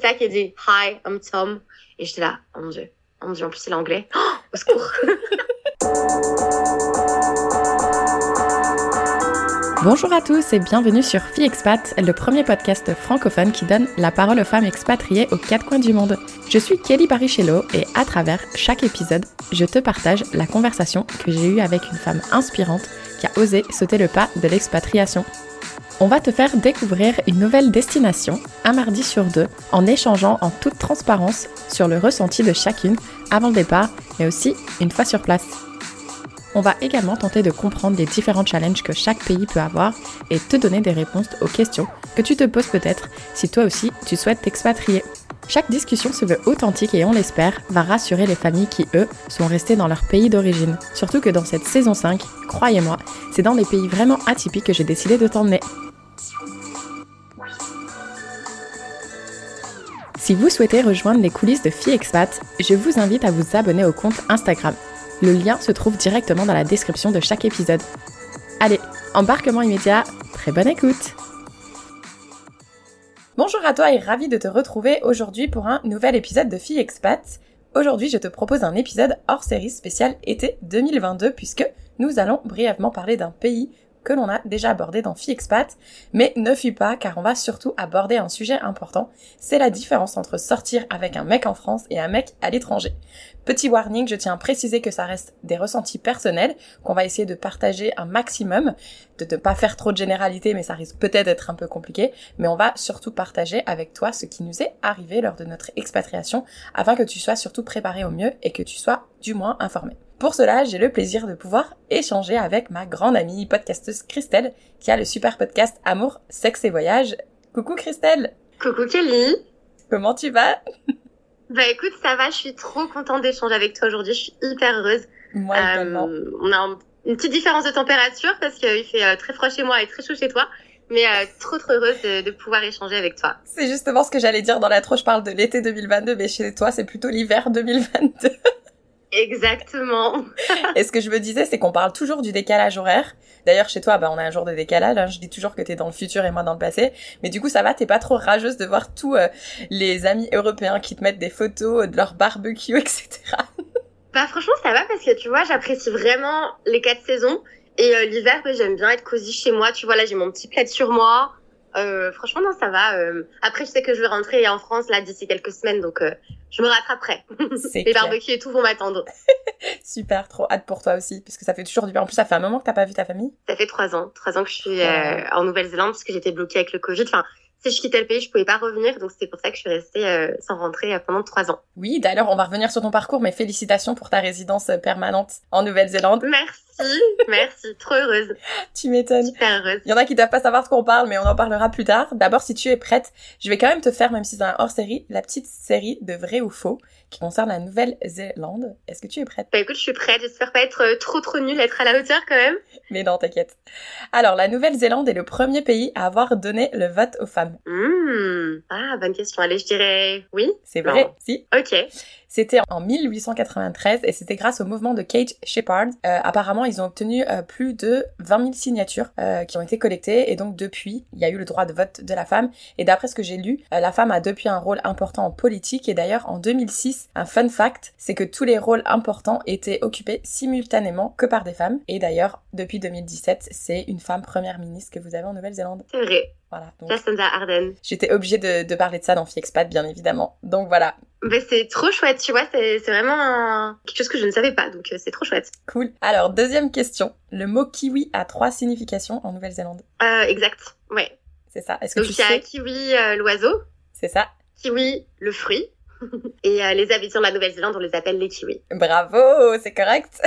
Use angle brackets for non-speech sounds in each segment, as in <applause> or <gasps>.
ça qui dit Hi, I'm Tom. Et j'étais là, oh mon dieu, oh mon dieu, en plus c'est l'anglais. <gasps> Au secours. <laughs> Bonjour à tous et bienvenue sur Fille Expat, le premier podcast francophone qui donne la parole aux femmes expatriées aux quatre coins du monde. Je suis Kelly Barichello et à travers chaque épisode, je te partage la conversation que j'ai eue avec une femme inspirante qui a osé sauter le pas de l'expatriation. On va te faire découvrir une nouvelle destination, un mardi sur deux, en échangeant en toute transparence sur le ressenti de chacune avant le départ, mais aussi une fois sur place. On va également tenter de comprendre les différents challenges que chaque pays peut avoir et te donner des réponses aux questions que tu te poses peut-être si toi aussi tu souhaites t'expatrier. Chaque discussion se veut authentique et on l'espère va rassurer les familles qui, eux, sont restées dans leur pays d'origine. Surtout que dans cette saison 5, croyez-moi, c'est dans des pays vraiment atypiques que j'ai décidé de t'emmener. Si vous souhaitez rejoindre les coulisses de Fille Expat, je vous invite à vous abonner au compte Instagram. Le lien se trouve directement dans la description de chaque épisode. Allez, embarquement immédiat, très bonne écoute Bonjour à toi et ravi de te retrouver aujourd'hui pour un nouvel épisode de Fille Expat. Aujourd'hui, je te propose un épisode hors série spécial été 2022 puisque nous allons brièvement parler d'un pays que l'on a déjà abordé dans Fille Expat, mais ne fuis pas car on va surtout aborder un sujet important, c'est la différence entre sortir avec un mec en France et un mec à l'étranger. Petit warning, je tiens à préciser que ça reste des ressentis personnels, qu'on va essayer de partager un maximum, de ne pas faire trop de généralité, mais ça risque peut-être d'être un peu compliqué, mais on va surtout partager avec toi ce qui nous est arrivé lors de notre expatriation, afin que tu sois surtout préparé au mieux et que tu sois du moins informé. Pour cela, j'ai le plaisir de pouvoir échanger avec ma grande amie podcasteuse Christelle, qui a le super podcast Amour, Sexe et Voyage. Coucou Christelle Coucou Kelly Comment tu vas? Bah écoute, ça va, je suis trop contente d'échanger avec toi aujourd'hui, je suis hyper heureuse. Moi également. Euh, on a une petite différence de température parce qu'il fait euh, très froid chez moi et très chaud chez toi. Mais euh, trop trop heureuse de, de, pouvoir échanger avec toi. C'est justement ce que j'allais dire dans l'intro, je parle de l'été 2022, mais chez toi c'est plutôt l'hiver 2022. Exactement. <laughs> et ce que je me disais, c'est qu'on parle toujours du décalage horaire. D'ailleurs, chez toi, bah, on a un jour de décalage. Hein. Je dis toujours que t'es dans le futur et moi dans le passé. Mais du coup, ça va, t'es pas trop rageuse de voir tous euh, les amis européens qui te mettent des photos de leur barbecue, <laughs> etc. bah franchement, ça va parce que tu vois, j'apprécie vraiment les quatre saisons. Et euh, l'hiver, bah, j'aime bien être cosy chez moi. Tu vois, là, j'ai mon petit plaid sur moi. Euh, franchement, non, ça va. Euh. Après, je sais que je vais rentrer en France là d'ici quelques semaines, donc euh, je me rattraperai. Les barbecues et tout vont m'attendre. <laughs> Super, trop hâte pour toi aussi, parce que ça fait toujours du bien. En plus, ça fait un moment que t'as pas vu ta famille. Ça fait trois ans, trois ans que je suis en Nouvelle-Zélande parce que j'étais bloquée avec le Covid. Enfin, si je quittais le pays, je pouvais pas revenir, donc c'est pour ça que je suis restée euh, sans rentrer euh, pendant trois ans. Oui, d'ailleurs, on va revenir sur ton parcours, mais félicitations pour ta résidence euh, permanente en Nouvelle-Zélande. Merci, <laughs> merci, trop heureuse. tu m'étonnes. Super heureuse. Il y en a qui doivent pas savoir ce qu'on parle, mais on en parlera plus tard. D'abord, si tu es prête, je vais quand même te faire, même si c'est un hors-série, la petite série de vrai ou faux qui concerne la Nouvelle-Zélande. Est-ce que tu es prête? Bah écoute, je suis prête. J'espère pas être trop trop nulle, être à la hauteur quand même. Mais non, t'inquiète. Alors, la Nouvelle-Zélande est le premier pays à avoir donné le vote aux femmes. Mmh. Ah, bonne question. Allez, je dirais oui. C'est vrai, si. Ok. C'était en 1893 et c'était grâce au mouvement de Kate Shepard. Euh, apparemment, ils ont obtenu euh, plus de 20 000 signatures euh, qui ont été collectées et donc depuis, il y a eu le droit de vote de la femme. Et d'après ce que j'ai lu, la femme a depuis un rôle important en politique et d'ailleurs en 2006, un fun fact, c'est que tous les rôles importants étaient occupés simultanément que par des femmes. Et d'ailleurs, depuis 2017, c'est une femme première ministre que vous avez en Nouvelle-Zélande. Vrai. Voilà. Donc. J'étais obligée de, de, parler de ça dans Expat, bien évidemment. Donc voilà. Ben, c'est trop chouette, tu vois, c'est vraiment quelque chose que je ne savais pas, donc euh, c'est trop chouette. Cool. Alors, deuxième question. Le mot kiwi a trois significations en Nouvelle-Zélande. Euh, exact, ouais. C'est ça. Est-ce que donc, tu sais... kiwi, euh, l'oiseau. C'est ça. Kiwi, le fruit. <laughs> Et euh, les habitants de la Nouvelle-Zélande, on les appelle les kiwis. Bravo, c'est correct.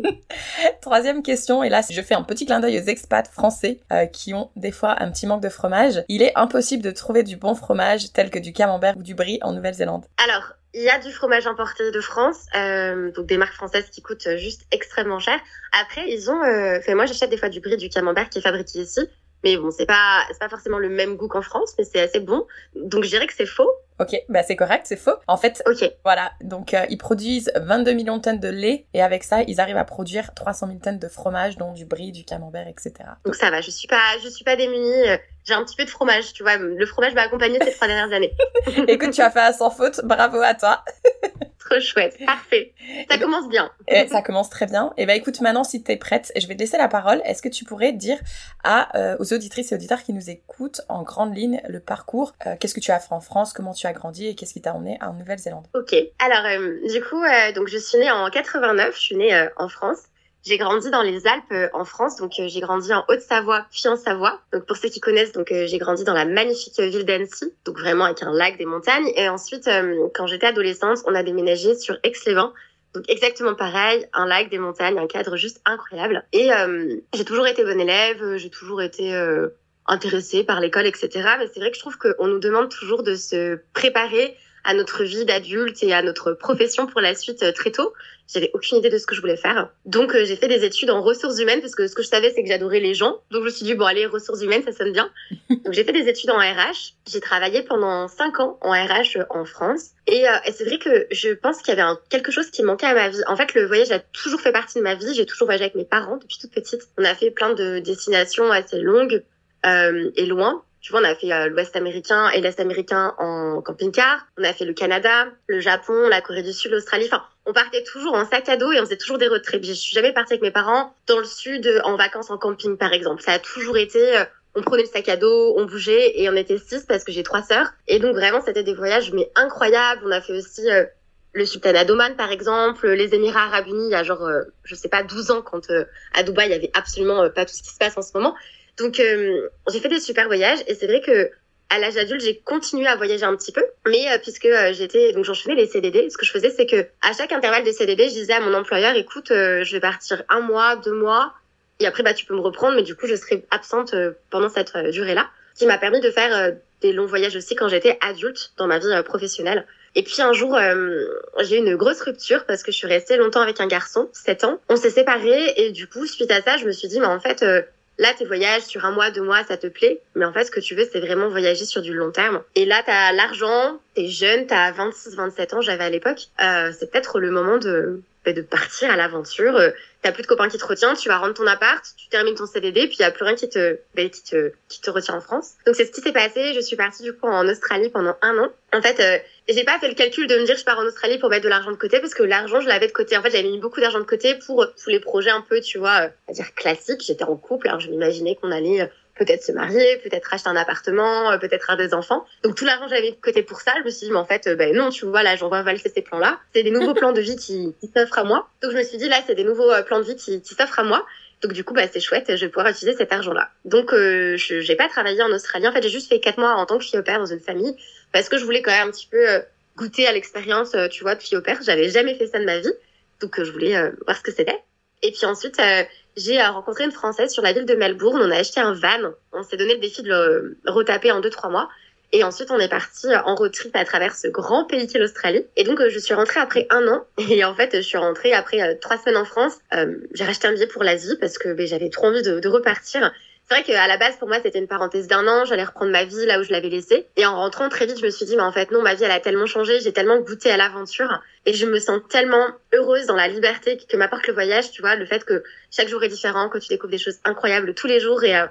<laughs> Troisième question, et là je fais un petit clin d'œil aux expats français euh, qui ont des fois un petit manque de fromage. Il est impossible de trouver du bon fromage tel que du camembert ou du brie en Nouvelle-Zélande. Alors, il y a du fromage importé de France, euh, donc des marques françaises qui coûtent juste extrêmement cher. Après, ils ont, euh, enfin moi j'achète des fois du brie, du camembert qui est fabriqué ici, mais bon, c'est pas c'est pas forcément le même goût qu'en France, mais c'est assez bon. Donc je dirais que c'est faux. Ok, bah c'est correct, c'est faux. En fait, Ok. voilà, donc euh, ils produisent 22 millions de tonnes de lait et avec ça, ils arrivent à produire 300 000 tonnes de fromage, dont du brie, du camembert, etc. Donc ça va, je suis pas, je suis pas démunie. J'ai un petit peu de fromage, tu vois. Le fromage m'a accompagnée ces trois dernières années. <laughs> Écoute, tu as fait un sans faute, bravo à toi. <laughs> Chouette, parfait. Ça commence bien. Et ça commence très bien. Et bah écoute, maintenant si t'es prête, je vais te laisser la parole. Est-ce que tu pourrais dire à euh, aux auditrices et auditeurs qui nous écoutent en grande ligne le parcours euh, Qu'est-ce que tu as fait en France Comment tu as grandi et qu'est-ce qui t'a emmené en Nouvelle-Zélande? Ok. Alors, euh, du coup, donc je suis née en 89. Je suis née en France. J'ai grandi dans les Alpes euh, en France, donc euh, j'ai grandi en Haute-Savoie, puis en Savoie. Donc pour ceux qui connaissent, donc euh, j'ai grandi dans la magnifique ville d'Annecy, donc vraiment avec un lac, des montagnes. Et ensuite, quand j'étais adolescente, on a déménagé sur Aix-les-Bains. Donc exactement pareil, un lac, des montagnes, un cadre juste incroyable. Et euh, j'ai toujours été bonne élève, j'ai toujours été euh, intéressée par l'école, etc. Mais c'est vrai que je trouve qu'on nous demande toujours de se préparer à notre vie d'adulte et à notre profession pour la suite très tôt. J'avais aucune idée de ce que je voulais faire. Donc euh, j'ai fait des études en ressources humaines parce que ce que je savais c'est que j'adorais les gens. Donc je me suis dit bon allez ressources humaines ça sonne bien. <laughs> Donc j'ai fait des études en RH. J'ai travaillé pendant cinq ans en RH euh, en France. Et, euh, et c'est vrai que je pense qu'il y avait un, quelque chose qui manquait à ma vie. En fait le voyage a toujours fait partie de ma vie. J'ai toujours voyagé avec mes parents depuis toute petite. On a fait plein de destinations assez longues euh, et loin. Tu vois, on a fait euh, l'Ouest américain et l'Est américain en camping-car. On a fait le Canada, le Japon, la Corée du Sud, l'Australie. Enfin, on partait toujours en sac à dos et on faisait toujours des road trips. Je suis jamais partie avec mes parents dans le sud euh, en vacances en camping, par exemple. Ça a toujours été, euh, on prenait le sac à dos, on bougeait et on était six parce que j'ai trois sœurs. Et donc vraiment, c'était des voyages mais incroyables. On a fait aussi euh, le Sultanat d'Oman, par exemple, les Émirats Arabes Unis, il y a genre, euh, je sais pas, 12 ans, quand à Dubaï, il y avait absolument pas tout ce qui se passe en ce moment. Donc, j'ai fait des super voyages et c'est vrai que à l'âge adulte, j'ai continué à voyager un petit peu, mais euh, puisque euh, j'étais donc j'enchaînais les CDD, ce que je faisais, c'est que à chaque intervalle des CDD, je disais à mon employeur, écoute, euh, je vais partir un mois, deux mois, et après bah tu peux me reprendre, mais du coup je serai absente euh, pendant cette euh, durée-là, qui m'a permis de faire euh, des longs voyages aussi quand j'étais adulte dans ma vie professionnelle. Et puis un jour, euh, j'ai eu une grosse rupture parce que je suis restée longtemps avec un garçon, 7 ans. On s'est séparés et du coup, suite à ça, je me suis dit, mais en fait, euh, là, tes voyages sur un mois, deux mois, ça te plaît. Mais en fait, ce que tu veux, c'est vraiment voyager sur du long terme. Et là, t'as l'argent, t'es jeune, t'as 26, 27 ans, j'avais à l'époque. Euh, c'est peut-être le moment de, de partir à l'aventure. Euh, T'as plus de copains qui te retiennent, tu vas rendre ton appart, tu termines ton CDD, puis y a plus rien qui te, bah, qui te, qui te retient en France. Donc c'est ce qui s'est passé. Je suis partie du coup en Australie pendant un an. En fait, euh, j'ai pas fait le calcul de me dire je pars en Australie pour mettre de l'argent de côté parce que l'argent je l'avais de côté. En fait, j'avais mis beaucoup d'argent de côté pour tous les projets un peu, tu vois, euh, on va dire classiques. J'étais en couple, alors je m'imaginais qu'on allait euh, peut-être se marier, peut-être acheter un appartement, euh, peut-être avoir des enfants. Donc tout l'argent que j'avais de côté pour ça, je me suis dit mais en fait euh, ben non, tu vois là, j'en vois valser ces plans-là. C'est des nouveaux <laughs> plans de vie qui, qui s'offrent à moi. Donc je me suis dit là, c'est des nouveaux euh, plans de vie qui, qui s'offrent à moi. Donc du coup, bah, c'est chouette, je vais pouvoir utiliser cet argent-là. Donc euh, je j'ai pas travaillé en Australie. En fait, j'ai juste fait quatre mois en tant que fille au père dans une famille parce que je voulais quand même un petit peu euh, goûter à l'expérience, euh, tu vois, de fille au père. J'avais jamais fait ça de ma vie, donc euh, je voulais euh, voir ce que c'était. Et puis ensuite, euh, j'ai euh, rencontré une Française sur la ville de Melbourne. On a acheté un van. On s'est donné le défi de le retaper en deux trois mois. Et ensuite, on est parti en road trip à travers ce grand pays qu'est l'Australie. Et donc, euh, je suis rentrée après un an. <laughs> Et en fait, je suis rentrée après euh, trois semaines en France. Euh, j'ai racheté un billet pour l'Asie parce que ben, j'avais trop envie de, de repartir. C'est vrai qu'à la base, pour moi, c'était une parenthèse d'un an. J'allais reprendre ma vie là où je l'avais laissée. Et en rentrant très vite, je me suis dit, mais en fait, non, ma vie, elle a tellement changé. J'ai tellement goûté à l'aventure. Et je me sens tellement heureuse dans la liberté que m'apporte le voyage. Tu vois, le fait que chaque jour est différent, que tu découvres des choses incroyables tous les jours. Et, euh,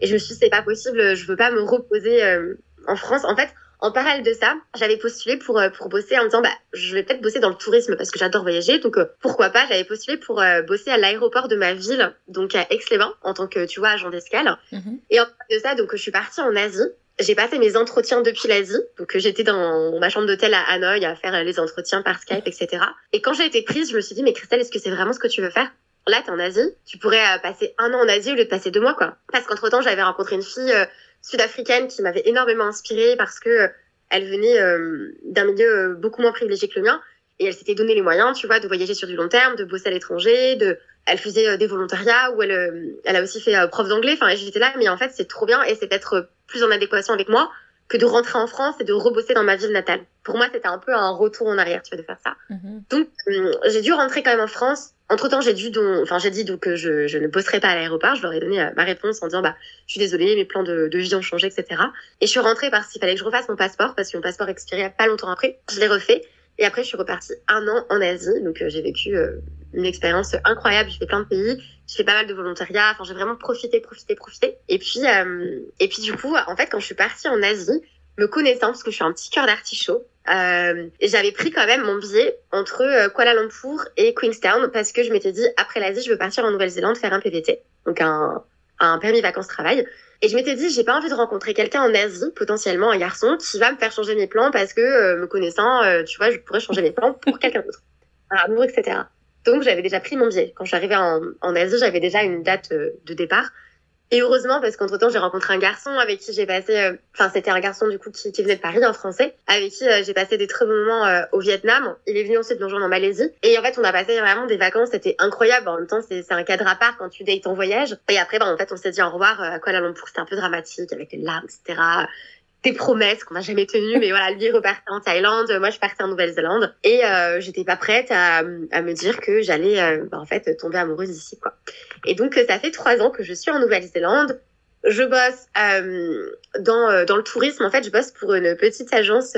et je me suis dit, c'est pas possible. Je veux pas me reposer euh, en France. En fait, en parallèle de ça, j'avais postulé pour euh, pour bosser en me disant bah je vais peut-être bosser dans le tourisme parce que j'adore voyager. Donc euh, pourquoi pas j'avais postulé pour euh, bosser à l'aéroport de ma ville donc à Aix-les-Bains en tant que tu vois agent d'escale. Mhm. et en parallèle de ça donc je suis partie en Asie. J'ai passé mes entretiens depuis l'Asie. Donc euh, j'étais dans ma chambre d'hôtel à Hanoï à faire les entretiens par Skype etc et quand j'ai été prise je me suis dit mais Christelle est-ce que c'est vraiment ce que tu veux faire? Là, t'es en Asie, tu pourrais passer un an en Asie au lieu de passer deux mois, quoi. Parce qu'entre temps, j'avais rencontré une fille euh, sud-africaine qui m'avait énormément inspirée parce que euh, elle venait euh, d'un milieu euh, beaucoup moins privilégié que le mien et elle s'était donné les moyens, tu vois, de voyager sur du long terme, de bosser à l'étranger, de elle faisait des volontariats où elle elle a aussi fait prof d'anglais. Enfin, j'étais là, mais en fait, c'est trop bien et c'est peut-être plus en adéquation avec moi que de rentrer en France et de rebosser dans ma ville natale. pour moi, c'était un peu un retour en arrière, tu vois, de faire ça. Mhm. Donc, euh, j'ai dû rentrer quand même en France. Entre temps, j'ai dû donc, enfin, j'ai dit donc que je, je ne bosserai pas à l'aéroport. Je leur ai donné euh, ma réponse en disant, bah, je suis désolée, mes plans de, de vie ont changé, etc. Et je suis rentrée parce qu'il fallait que je refasse mon passeport parce que mon passeport expirait pas longtemps après. Je l'ai refait. Et après, je suis repartie un an en Asie. Donc, euh, j'ai vécu une expérience incroyable. J'ai fait plein de pays. J'ai fait pas mal de volontariat. Enfin, j'ai vraiment profité, profité, profité. Et puis, et puis, du coup, en fait, quand je suis partie en Asie, me connaissant, parce que je suis un petit cœur d'artichaut, euh, j'avais pris quand même mon billet entre euh, Kuala Lumpur et Queenstown parce que je m'étais dit, après l'Asie, je veux partir en Nouvelle-Zélande faire un PVT, donc un, un permis vacances-travail. Et je m'étais dit, j'ai pas envie de rencontrer quelqu'un en Asie, potentiellement un garçon, qui va me faire changer mes plans parce que, euh, me connaissant, euh, tu vois, je pourrais changer mes plans pour quelqu'un d'autre. Un amour, etc. Donc, j'avais déjà pris mon billet. Quand j'arrivais en, en Asie, j'avais déjà une date de départ. Et heureusement, parce qu'entre temps, j'ai rencontré un garçon avec qui j'ai passé, euh, enfin, c'était un garçon du coup qui, qui, venait de Paris, un français, avec qui euh, j'ai passé des très bons moments euh, au Vietnam. Il est venu ensuite nous rejoindre en Malaisie. Et en fait, on a passé vraiment des vacances, c'était incroyable. En même temps, c'est un cadre à part quand tu dates en voyage. Et après, bah, en fait, on s'est dit au revoir à Kuala Lumpur. C'était un peu dramatique avec les larmes, etc des promesses qu'on n'a jamais tenues. Mais voilà, lui repartait en Thaïlande, moi je partais en Nouvelle-Zélande et euh, j'étais pas prête à, à, me dire que j'allais euh, bah, en fait tomber amoureuse ici quoi. Et donc ça fait trois ans que je suis en Nouvelle-Zélande. Je bosse euh, dans euh, dans le tourisme. En fait, je bosse pour une petite agence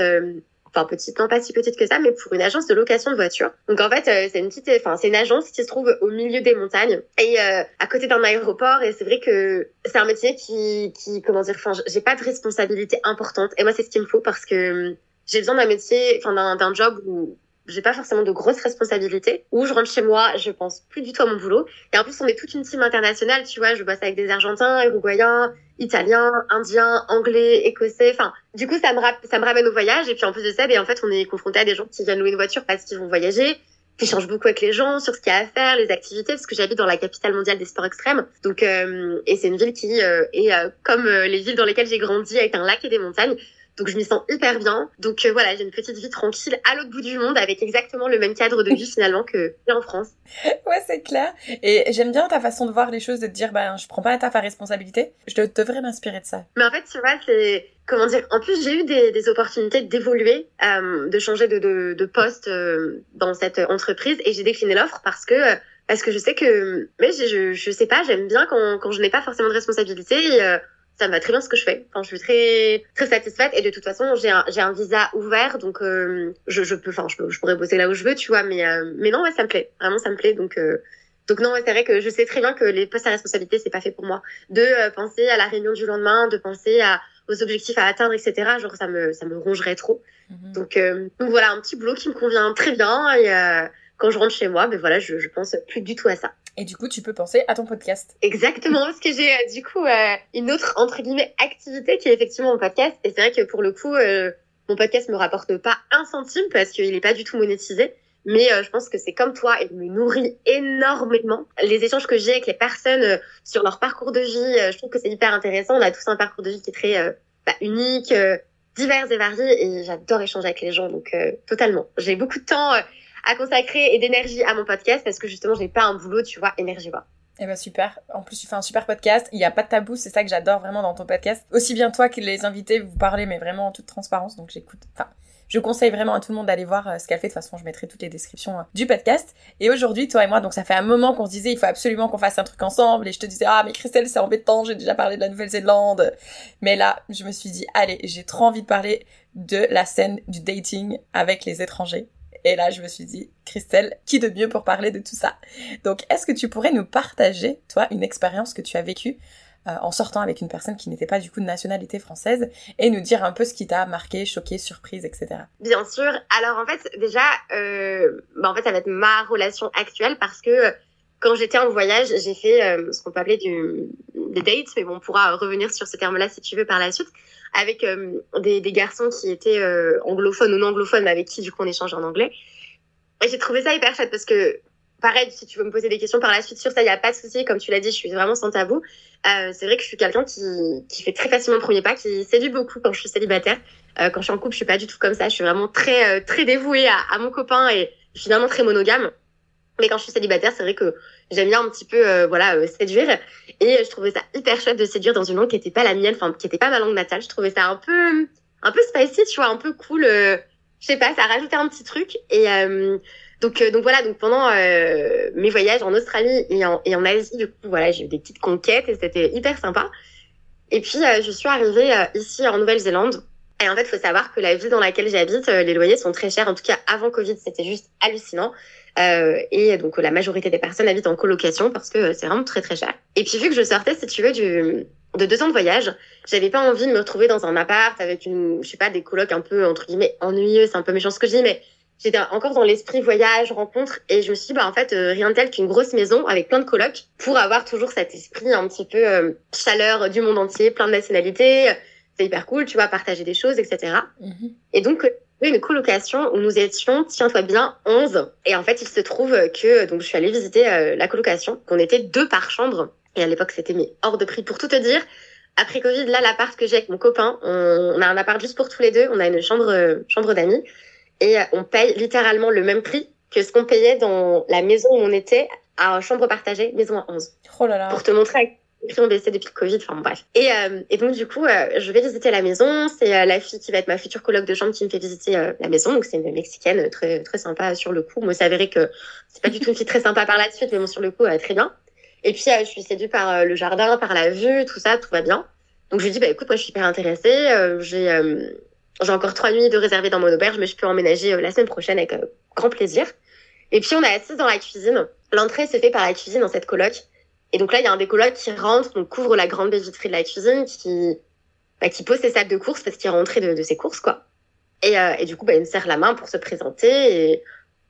enfin petite, non pas si petite que ça, mais pour une agence de location de voitures. Donc en fait, euh, c'est une petite, enfin c'est une agence qui se trouve au milieu des montagnes et euh, à côté d'un aéroport. Et c'est vrai que c'est un métier qui, qui, comment dire, enfin j'ai pas de responsabilité importante. Et moi c'est ce qu'il me faut parce que hum, j'ai besoin d'un métier, enfin d'un job où j'ai pas forcément de grosses responsabilités, où je rentre chez moi, je pense plus du tout à mon boulot. Et en plus, on est toute une team internationale, tu vois, je bosse avec des Argentins, Uruguayens, Italiens, Indiens, Anglais, Écossais, enfin, du coup, ça me, ramène au voyage. Et puis en plus de ça, ben, en fait, on est confronté à des gens qui viennent louer une voiture parce qu'ils vont voyager, qui changent beaucoup avec les gens sur ce qu'il y a à faire, les activités, parce que j'habite dans la capitale mondiale des sports extrêmes. Donc, euh, et c'est une ville qui euh, est euh, comme les villes dans lesquelles j'ai grandi, avec un lac et des montagnes. Donc je m'y sens hyper bien. Donc euh, voilà, j'ai une petite vie tranquille à l'autre bout du monde avec exactement le même cadre de vie finalement que en France. Ouais, c'est clair. Et j'aime bien ta façon de voir les choses, de te dire bah je prends pas la taf à responsabilité. Je devrais m'inspirer de ça. Mais en fait, tu vois, c'est comment dire. En plus, j'ai eu des, des opportunités d'évoluer, euh, de changer de, de, de poste euh, dans cette entreprise et j'ai décliné l'offre parce que parce que je sais que mais je je, sais pas, j'aime bien quand quand je n'ai pas forcément de responsabilité. Et, euh, ça me va très bien ce que je fais. Enfin, je suis très très satisfaite et de toute façon, j'ai un j'ai un visa ouvert donc euh, je je peux enfin je, je pourrais bosser là où je veux, tu vois, mais euh, mais non, ouais, ça me plaît. Vraiment ça me plaît donc euh, donc non, c'est vrai que je sais très bien que les postes à responsabilité, c'est pas fait pour moi. De penser à la réunion du lendemain, de penser à aux objectifs à atteindre, etc. Genre ça me ça me rongerait trop. Mhm. Donc donc voilà, un petit boulot qui me convient très bien et quand je rentre chez moi, ben voilà, je je pense plus du tout à ça. Et du coup, tu peux penser à ton podcast. Exactement, parce que j'ai euh, du coup euh, une autre entre guillemets activité qui est effectivement mon podcast. Et c'est vrai que pour le coup, euh, mon podcast me rapporte pas un centime parce qu'il est pas du tout monétisé. Mais je pense que c'est comme toi, il me nourrit énormément. Les échanges que j'ai avec les personnes sur leur parcours de vie, je trouve que c'est hyper intéressant. On a tous un parcours de vie qui est très bah, unique, divers et varié, et j'adore échanger avec les gens, donc totalement. J'ai beaucoup de temps à consacrer et d'énergie à mon podcast parce que justement, j'ai pas un boulot, tu vois, énergivore. Eh ben super. En plus, tu fais un super podcast. Il n'y a pas de tabou. C'est ça que j'adore vraiment dans ton podcast. Aussi bien toi que les invités, vous parlez, mais vraiment en toute transparence. Donc j'écoute. Enfin, je conseille vraiment à tout le monde d'aller voir euh, ce qu'elle fait. De toute façon, je mettrai toutes les descriptions euh, du podcast. Et aujourd'hui, toi et moi, donc ça fait un moment qu'on se disait, il faut absolument qu'on fasse un truc ensemble. Et je te disais, ah mais Christelle, c'est embêtant. J'ai déjà parlé de la Nouvelle-Zélande. Mais là, je me suis dit, allez, j'ai trop envie de parler de la scène du dating avec les étrangers. Et là, je me suis dit, Christelle, qui de mieux pour parler de tout ça? Donc, est-ce que tu pourrais nous partager, toi, une expérience que tu as vécue euh, en sortant avec une personne qui n'était pas du coup de nationalité française et nous dire un peu ce qui t'a marqué, choqué, surprise, etc. Bien sûr. Alors en fait, déjà, euh, bah, en fait, ça va être ma relation actuelle parce que quand j'étais en voyage, j'ai fait euh, ce qu'on peut appeler des dates, mais bon, on pourra revenir sur ce terme-là si tu veux par la suite avec euh, des, garçons qui étaient euh, anglophones ou non anglophones, mais avec qui du coup on échange en anglais. Et j'ai trouvé ça hyper chouette parce que, pareil, si tu veux me poser des questions par la suite sur ça, il n'y a pas de souci. Comme tu l'as dit, je suis vraiment sans tabou. C'est vrai que je suis quelqu'un qui, qui fait très facilement le premier pas, qui séduit beaucoup quand je suis célibataire. Quand je suis en couple, je suis pas du tout comme ça. Je suis vraiment très, très dévouée à, à mon copain et finalement très monogame. Mais quand je suis célibataire, c'est vrai que j'aime bien un petit peu euh, voilà euh, séduire et je trouvais ça hyper chouette de séduire dans une langue qui était pas la mienne, enfin qui était pas ma langue natale. Je trouvais ça un peu un peu spicy, tu vois, un peu cool. Euh, je sais pas, ça a rajouté un petit truc. Et donc, donc voilà, donc pendant mes voyages en Australie et en, et en Asie, du coup, voilà, j'ai eu des petites conquêtes et c'était hyper sympa. Et puis, je suis arrivée ici en Nouvelle-Zélande. Et en fait, faut savoir que la ville dans laquelle j'habite, les loyers sont très chers. En tout cas, avant Covid, c'était juste hallucinant. Euh, et donc la majorité des personnes habitent en colocation parce que c'est vraiment très très cher. Et puis vu que je sortais, si tu veux, du, de deux ans de voyage, j'avais pas envie de me retrouver dans un appart avec une, je sais pas, des colocs un peu entre guillemets ennuyeux. C'est un peu méchant ce que je dis, mais j'étais encore dans l'esprit voyage, rencontre, et je me suis dit, bah en fait, euh, rien de tel qu'une grosse maison avec plein de colocs pour avoir toujours cet esprit un petit peu euh, chaleur du monde entier, plein de nationalités. C'est hyper cool, tu vois, partager des choses, etc. Mm-hmm. Et donc, une colocation où nous étions, tiens-toi bien, 11. Et en fait, il se trouve que donc je suis allée visiter euh, la colocation, qu'on était deux par chambre. Et à l'époque, c'était mis hors de prix. Pour tout te dire, après Covid, là, l'appart que j'ai avec mon copain, on, a un appart juste pour tous les deux. On a une chambre, euh, chambre d'amis. Et euh, on paye littéralement le même prix que ce qu'on payait dans la maison où on était à chambre partagée, maison à 11. Oh là là. Pour te montrer prix ont baissé depuis le Covid, enfin bref. Et, euh, et donc du coup, euh, je vais visiter la maison. C'est euh, la fille qui va être ma future coloc de chambre qui me fait visiter la maison. Donc c'est une mexicaine très très sympa sur le coup. Moi, c'est avéré que c'est pas du tout une fille très sympa par la suite, mais bon sur le coup, très bien. Et puis je suis séduite par le jardin, par la vue, tout ça, tout va bien. Donc je lui dis bah écoute, moi je suis hyper intéressée. j'ai j'ai encore trois nuits de réserver dans mon auberge, mais je peux emménager la semaine prochaine avec grand plaisir. Et puis on est assise dans la cuisine. L'entrée se fait par la cuisine dans cette coloc. Et donc là, il y a un des colocs qui rentre, donc couvre la grande vitrée de la cuisine, qui, bah, qui pose ses sacs de courses parce qu'il est rentré de, de, ses courses, quoi. Et, euh, et du coup, bah, il me serre la main pour se présenter. Et,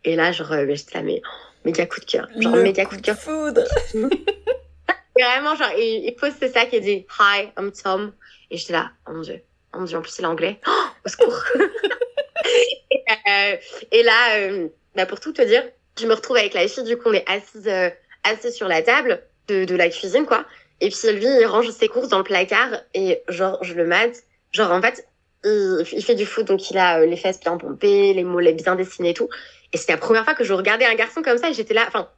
et là, genre, bah, j'étais là, mais oh, méga coup de cœur. Genre, méga coup de cœur. Foudre. <laughs> Vraiment, genre, il, il, pose ses sacs et dit Hi, I'm Tom. Et j'étais là, oh mon dieu, oh mon dieu, en plus, c'est l'anglais. Oh, <gasps> au secours. <laughs> et, euh, et, là, euh, bah, pour tout te dire, je me retrouve avec la fille, du coup, on est assise, euh, assise sur la table de, de la cuisine, quoi. Et puis lui, il range ses courses dans le placard et genre, je le mate. Genre, en fait, il, il fait du foot, donc il a euh, les fesses bien pompées, les mollets bien dessinés et tout. Et c'était la première fois que je regardais un garçon comme ça et j'étais là, enfin,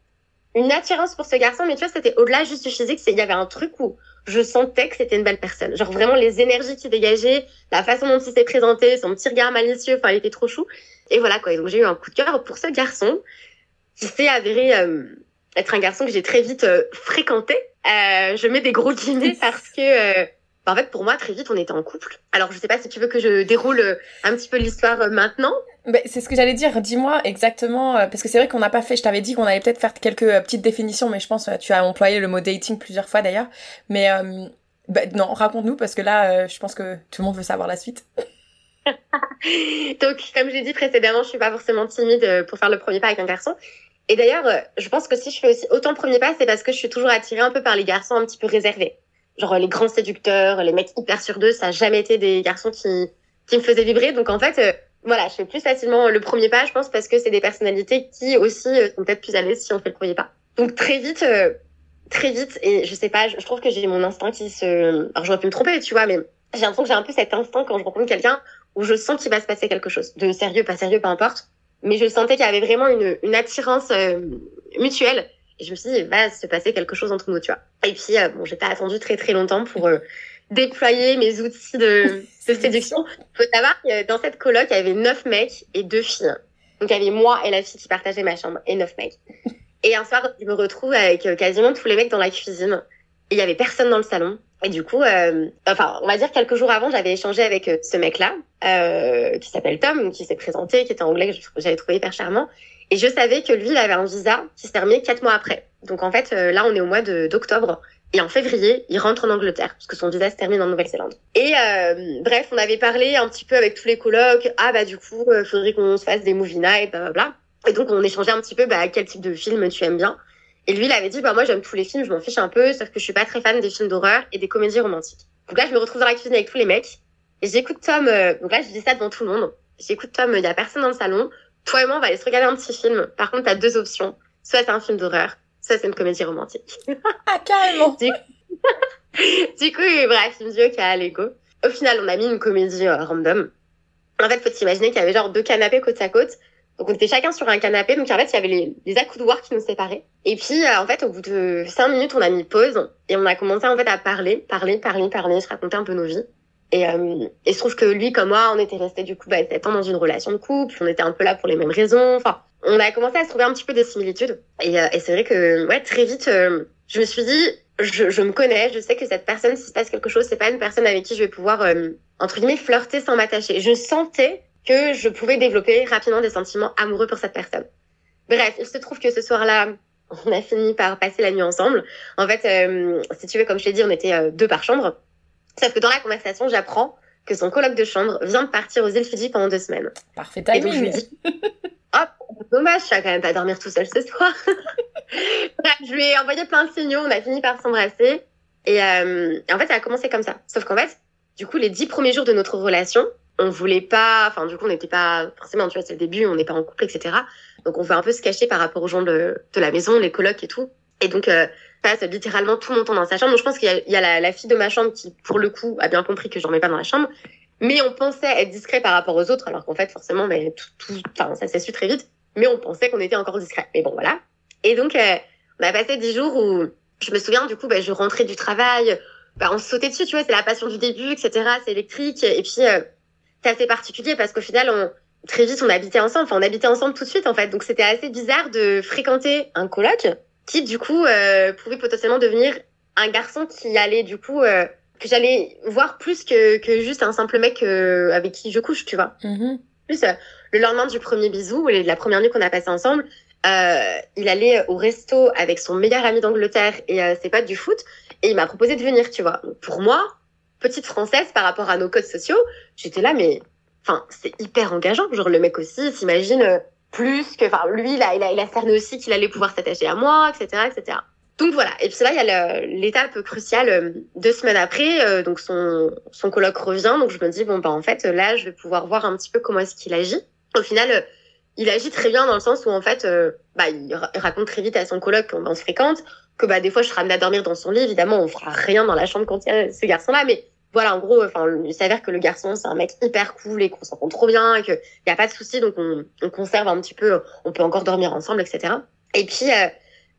une attirance pour ce garçon, mais tu vois, c'était au-delà juste du physique, il y avait un truc où je sentais que c'était une belle personne. Genre vraiment les énergies qui dégageait, la façon dont il s'est présenté, son petit regard malicieux, enfin, il était trop chou. Et voilà, quoi. Et donc j'ai eu un coup de cœur pour ce garçon qui s'est avéré euh, être un garçon que j'ai très vite euh, fréquenté. Euh, je mets des gros guillemets <laughs> parce que, euh, bah, en fait, pour moi, très vite, on était en couple. Alors, je sais pas si tu veux que je déroule euh, un petit peu l'histoire maintenant. Ben, c'est ce que j'allais dire. Dis-moi exactement, parce que c'est vrai qu'on n'a pas fait. Je t'avais dit qu'on allait peut-être faire quelques petites définitions, mais je pense que tu as employé le mot dating plusieurs fois d'ailleurs. Mais ben, non, raconte-nous parce que là, je pense que tout le monde veut savoir la suite. <laughs> <laughs> Donc, comme j'ai dit précédemment, je suis pas forcément timide pour faire le premier pas avec un garçon. Et d'ailleurs, euh, je pense que si je fais aussi autant le premier pas, c'est parce que je suis toujours attirée un peu par les garçons un petit peu réservés. Genre les grands séducteurs, les mecs hyper sur d'eux, ça n'a jamais été des garçons qui, qui me faisaient vibrer. Donc en fait, euh, voilà, je fais plus facilement le premier pas, je pense, parce que c'est des personnalités qui aussi euh, sont peut-être plus à l'aise si on fait le premier pas. Donc très vite, très vite, et je sais pas, je, trouve que j'ai mon instinct qui se... Alors j'aurais pu me tromper, tu vois, mais j'ai l'impression que j'ai un peu cet instinct quand je rencontre quelqu'un où je sens qu'il va se passer quelque chose. De sérieux, pas sérieux, peu importe mais je sentais qu'il y avait vraiment une, une attirance euh, mutuelle. Et je me suis dit, il va se passer quelque chose entre nous, tu vois. Et puis, euh, bon, j'ai pas attendu très très longtemps pour euh, déployer mes outils de, <laughs> de séduction. Faut savoir que dans cette coloc, il y avait neuf mecs et deux filles. Donc, il y avait moi et la fille qui partageait ma chambre et neuf mecs. <laughs> Et un soir, je me retrouve avec quasiment tous les mecs dans la cuisine. Et il y avait personne dans le salon. Et du coup, euh, enfin, on va dire quelques jours avant, j'avais échangé avec euh, ce mec-là, euh, qui s'appelle Tom, qui s'est présenté, qui était anglais, que j'avais trouvé hyper charmant. Et je savais que lui, il avait un visa qui se terminait quatre mois après. Donc en fait, euh, là, on est au mois d'octobre. Et en février, il rentre en Angleterre, parce que son visa se termine en Nouvelle-Zélande. Et euh, bref, on avait parlé un petit peu avec tous les colocs. Ah bah du coup, il faudrait qu'on se fasse des movie nights, bla bla. Et donc on échangeait un petit peu bah, quel type de film tu aimes bien. Et lui, il avait dit, bah, moi, j'aime tous les films, je m'en fiche un peu, sauf que je suis pas très fan des films d'horreur et des comédies romantiques. Donc là, je me retrouve dans la cuisine avec tous les mecs. Et j'écoute Tom, euh, donc là, je dis ça devant tout le monde. J'écoute Tom, il y a personne dans le salon. Toi et moi, on va aller se regarder un petit film. Par contre, t'as deux options. Soit c'est un film d'horreur, soit c'est une comédie romantique. <laughs> ah, carrément! du, coup... <laughs> du coup, bref, il me dit, ok, allez, go. Au final, on a mis une comédie euh, random. En fait, faut t'imaginer qu'il y avait genre deux canapés côte à côte. Donc on était chacun sur un canapé, donc en fait il y avait les, les accoudoirs qui nous séparaient. Et puis euh, en fait au bout de cinq minutes on a mis pause et on a commencé en fait à parler, parler, parler, parler, se raconter un peu nos vies. Et, euh, et je trouve que lui, comme moi, on était restés du coup bah, 7 ans dans une relation de couple, on était un peu là pour les mêmes raisons. Enfin, on a commencé à se trouver un petit peu des similitudes. Et, euh, et c'est vrai que ouais, très vite, euh, je me suis dit, je, je, me connais, je sais que cette personne, s'il se passe quelque chose, c'est pas une personne avec qui je vais pouvoir, euh, entre guillemets, flirter sans m'attacher. Je sentais que je pouvais développer rapidement des sentiments amoureux pour cette personne. Bref, il se trouve que ce soir-là, on a fini par passer la nuit ensemble. En fait, euh, si tu veux, comme je t'ai dit, on était euh, deux par chambre. Sauf que dans la conversation, j'apprends que son coloc de chambre vient de partir aux îles Fidji pendant deux semaines. Parfait timing. Et donc je lui dis, <laughs> hop, dommage, je vais quand même pas dormir tout seul ce soir. <laughs> Bref, je lui ai envoyé plein de signaux, on a fini par s'embrasser. Et, euh, et en fait, ça a commencé comme ça. Sauf qu'en fait, du coup, les dix premiers jours de notre relation, on voulait pas, enfin, du coup, on n'était pas, forcément, tu vois, c'est le début, on n'est pas en couple, etc. Donc, on veut un peu se cacher par rapport aux gens de, de la maison, les colocs et tout. Et donc, euh, passe littéralement tout mon temps dans sa chambre. Donc, je pense qu'il y a, il y a la, la, fille de ma chambre qui, pour le coup, a bien compris que je mets pas dans la chambre. Mais on pensait être discret par rapport aux autres, alors qu'en fait, forcément, mais tout, tout, enfin, ça s'est su très vite. Mais on pensait qu'on était encore discret. Mais bon, voilà. Et donc, euh, on a passé dix jours où, je me souviens, du coup, bah, je rentrais du travail, bah, on sautait dessus, tu vois, c'est la passion du début, etc. C'est électrique. Et puis, euh, c'est assez particulier parce qu'au final, on, très vite, on habitait ensemble. Enfin, on habitait ensemble tout de suite, en fait. Donc, c'était assez bizarre de fréquenter un coloc qui, du coup, euh, pouvait potentiellement devenir un garçon qui allait, du coup, euh, que j'allais voir plus que, que juste un simple mec euh, avec qui je couche, tu vois. Mhm. Plus, le lendemain du premier bisou, ou la première nuit qu'on a passé ensemble, il allait au resto avec son meilleur ami d'Angleterre et ses potes du foot, et il m'a proposé de venir, tu vois. Donc, pour moi, petite française par rapport à nos codes sociaux, j'étais là, mais enfin, c'est hyper engageant. Genre, le mec aussi s'imagine euh, plus que, enfin, lui, a, il a, il a cerné aussi qu'il allait pouvoir s'attacher à moi, etc., etc. Donc voilà. Et puis là, il y a l'étape cruciale euh, deux semaines après. euh, donc son, son coloc revient. Donc je me dis, bon, bah, en fait, là, je vais pouvoir voir un petit peu comment est-ce qu'il agit. Au final, il agit très bien dans le sens où, en fait, bah, il, ra- il raconte très vite à son coloc qu'on on se fréquente, que bah, des fois, je serai amenée à dormir dans son lit. Évidemment, on fera rien dans la chambre quand il y a ce garçon-là. Mais voilà, en gros, enfin, il s'avère que le garçon, c'est un mec hyper cool et qu'on s'entend trop bien et qu'il n'y a pas de souci. Donc on, on conserve un petit peu, on peut encore dormir ensemble, etc. Et puis, euh,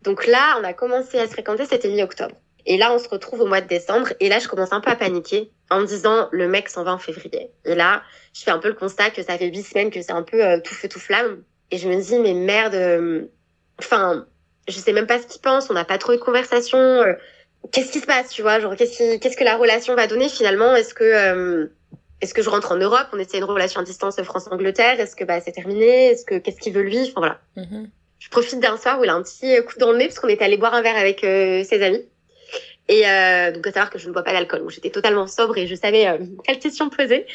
donc là, on a commencé à se fréquenter, c'était mi-octobre. Et là, on se retrouve au mois de décembre. Et là, je commence un peu à paniquer en me disant, le mec s'en va en février. Et là, je fais un peu le constat que ça fait huit semaines que c'est un peu euh, tout feu, tout flamme. Et je me dis, mais merde, euh, enfin, je sais même pas ce qu'il pense, on n'a pas trop eu de conversation. Qu'est-ce qui se passe, tu vois Genre, qu'est-ce qui- qu'est-ce que la relation va donner finalement? Est-ce que, euh, est-ce que je rentre en Europe? On essaie une relation à distance France-Angleterre. Est-ce que bah, c'est terminé? Est-ce que qu'est-ce qu'il veut lui? Enfin voilà Mhm. je profite d'un soir où il a un petit coup dans le nez parce qu'on était allé boire un verre avec euh, ses amis. Et euh, donc à savoir que je ne bois pas d'alcool, donc j'étais totalement sobre et je savais euh, quelle question poser.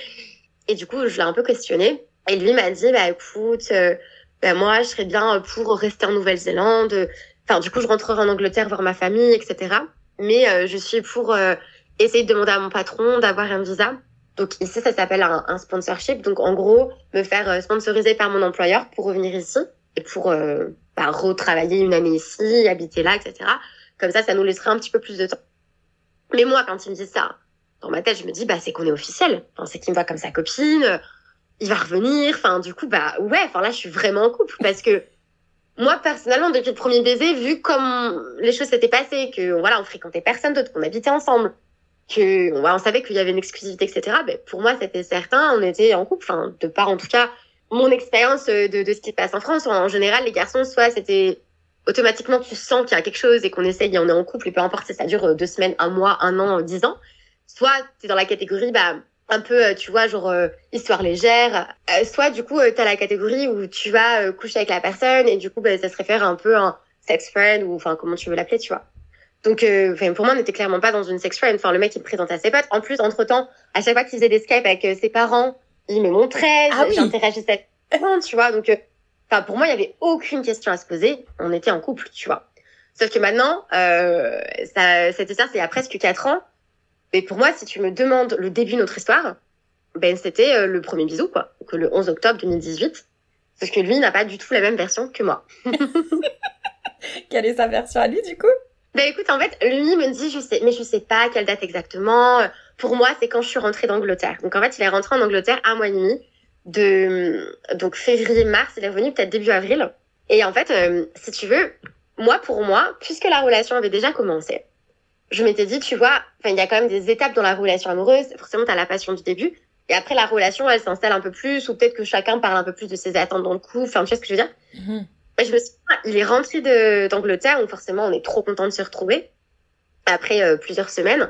Et du coup, je l'ai un peu questionné. Et lui m'a dit, bah écoute, euh, bah, moi je serais bien pour rester en Nouvelle-Zélande. Enfin, du coup, je rentrerai en Angleterre voir ma famille, etc. Mais euh, je suis pour euh, essayer de demander à mon patron d'avoir un visa. Donc ici, ça s'appelle un, un sponsorship. Donc en gros, me faire euh, sponsoriser par mon employeur pour revenir ici et pour euh, bah, retravailler une année ici, habiter là, etc. Comme ça, ça nous laisserait un petit peu plus de temps. Mais moi, quand il me dit ça, dans ma tête, je me dis, bah, c'est qu'on est officiel. Enfin, c'est qu'il me voit comme sa copine, il va revenir. Enfin, du coup, bah, ouais, enfin, là, je suis vraiment en couple parce que moi, personnellement, depuis le premier baiser, vu comme les choses s'étaient passées, que, voilà, on fréquentait personne d'autre, qu'on habitait ensemble, que, ouais, on savait qu'il y avait une exclusivité, etc., ben, pour moi, c'était certain, on était en couple. Enfin, de part, en tout cas, mon expérience euh, de, de ce qui se passe en France, en général, les garçons, soit c'était automatiquement tu sens qu'il y a quelque chose et qu'on essaye et on est en couple et peu importe si ça dure euh, deux semaines, un mois, un an, dix ans. Soit t'es dans la catégorie bah un peu euh, tu vois genre euh, histoire légère. Euh, soit du coup euh, t'as la catégorie où tu vas euh, coucher avec la personne et du coup bah, ça se réfère un peu à un sex friend ou enfin comment tu veux l'appeler tu vois. Donc euh, enfin, pour moi on n'était clairement pas dans une sex friend. Enfin le mec il me présente à ses potes. En plus entre temps à chaque fois qu'il faisait des Skype avec ses parents il me montrait, Ah oui. j'interagissais les tu vois donc euh, Enfin, pour moi, il y avait aucune question à se poser. On était en couple, tu vois. Sauf que maintenant, euh, ça, c'était ça, c'est il y a presque quatre ans. Mais pour moi, si tu me demandes le début de notre histoire, ben c'était euh, le premier bisou, quoi. Que le 11 octobre 2018. Parce que lui n'a pas du tout la même version que moi. <laughs> Quelle est sa version à lui, du coup? Ben écoute, en fait, lui me dit, je sais, mais je sais pas quelle date exactement. Pour moi, c'est quand je suis rentrée d'Angleterre. Donc en fait, il est rentré en Angleterre un mois et demi. De donc février-mars, il est revenu peut-être début avril. Et en fait, euh, si tu veux, moi pour moi, puisque la relation avait déjà commencé, je m'étais dit, tu vois, il y a quand même des étapes dans la relation amoureuse. Forcément, tu as la passion du début. Et après, la relation, elle s'installe un peu plus, ou peut-être que chacun parle un peu plus de ses attentes dans le coup. Enfin, tu vois ce que je veux dire? Mm-hmm. Je me suis il est rentré d'Angleterre, où forcément, on est trop content de se retrouver, après euh, plusieurs semaines.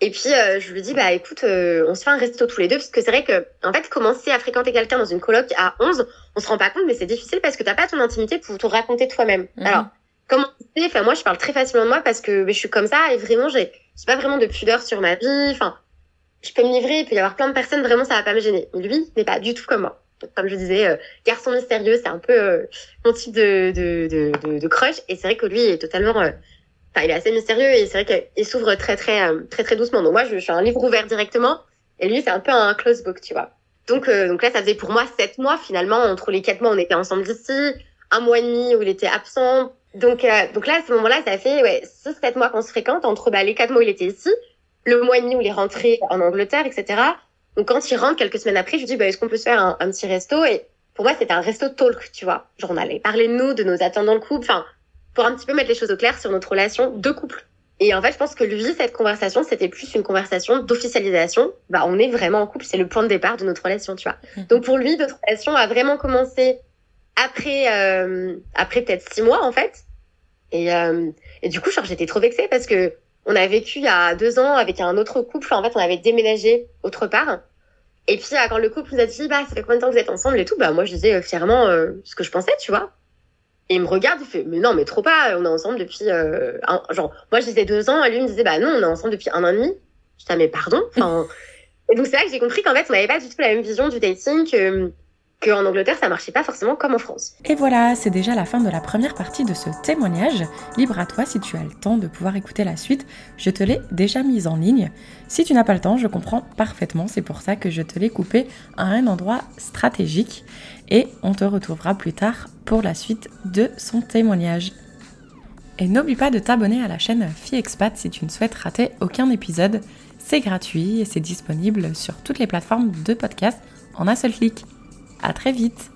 Et puis, euh, je lui dis, bah écoute, euh, on se fait un resto tous les deux, parce que c'est vrai que, en fait, commencer à fréquenter quelqu'un dans une coloc à 11, on se rend pas compte, mais c'est difficile parce que t'as pas ton intimité pour te raconter toi-même. Mm-hmm. Alors, comment Enfin, moi, je parle très facilement de moi parce que je suis comme ça, et vraiment, j'ai pas vraiment de pudeur sur ma vie. Enfin, je peux me livrer, il peut y avoir plein de personnes, vraiment, ça va pas me gêner. Mais lui, n'est pas du tout comme moi. comme je disais, euh, garçon mystérieux, c'est un peu euh, mon type de, de, de, de, crush. Et c'est vrai que lui est totalement... Euh, enfin, il est assez mystérieux et c'est vrai qu'il s'ouvre très, très, très, très doucement. Donc moi, je, je suis un livre ouvert directement. Et lui, c'est un peu un close book, tu vois. Donc, donc là, ça faisait pour moi sept mois, finalement. Entre les quatre mois, on était ensemble d'ici. Un mois et demi où il était absent. Donc, donc là, à ce moment-là, ça fait ouais, six, sept mois qu'on se fréquente. Entre bah, les quatre mois où il était ici le mois et demi où il est rentré en Angleterre, etc. Donc quand il rentre quelques semaines après, je lui dis bah, est-ce qu'on peut se faire un, petit resto? Et pour moi, c'était un resto talk, tu vois. Genre on allait parler de nous, de nos attentes dans le couple, enfin pour un petit peu mettre les choses au clair sur notre relation de couple. Et en fait, je pense que lui, cette conversation, c'était plus une conversation d'officialisation. Bah, on est vraiment en couple, c'est le point de départ de notre relation, tu vois. Mmh. Donc pour lui, notre relation a vraiment commencé après, euh, après peut-être six mois en fait. Et, euh, et du coup, genre, j'étais trop vexée parce que on a vécu il y a deux ans avec un autre couple. En fait, on avait déménagé autre part. Et puis, quand le couple nous a dit, bah, ça fait combien de temps que vous êtes ensemble et tout, bah, moi, je disais euh, fièrement euh, ce que je pensais, tu vois. Et il me regarde, il fait, mais non, mais trop pas, on est ensemble depuis, euh, un, genre, moi, je disais deux ans, et lui, il me disait, bah, non, on est ensemble depuis un an et demi. Je disais, ah, mais pardon. Enfin, <laughs> et donc, c'est là que j'ai compris qu'en fait, on n'avait pas du tout la même vision du dating, que, qu'en Angleterre, ça marchait pas forcément comme en France. Et voilà, c'est déjà la fin de la première partie de ce témoignage. Libre à toi si tu as le temps de pouvoir écouter la suite. Je te l'ai déjà mise en ligne. Si tu n'as pas le temps, je comprends parfaitement. C'est pour ça que je te l'ai coupé à un endroit stratégique. Et on te retrouvera plus tard pour la suite de son témoignage. Et n'oublie pas de t'abonner à la chaîne FiExpat si tu ne souhaites rater aucun épisode. C'est gratuit et c'est disponible sur toutes les plateformes de podcast en un seul clic. À très vite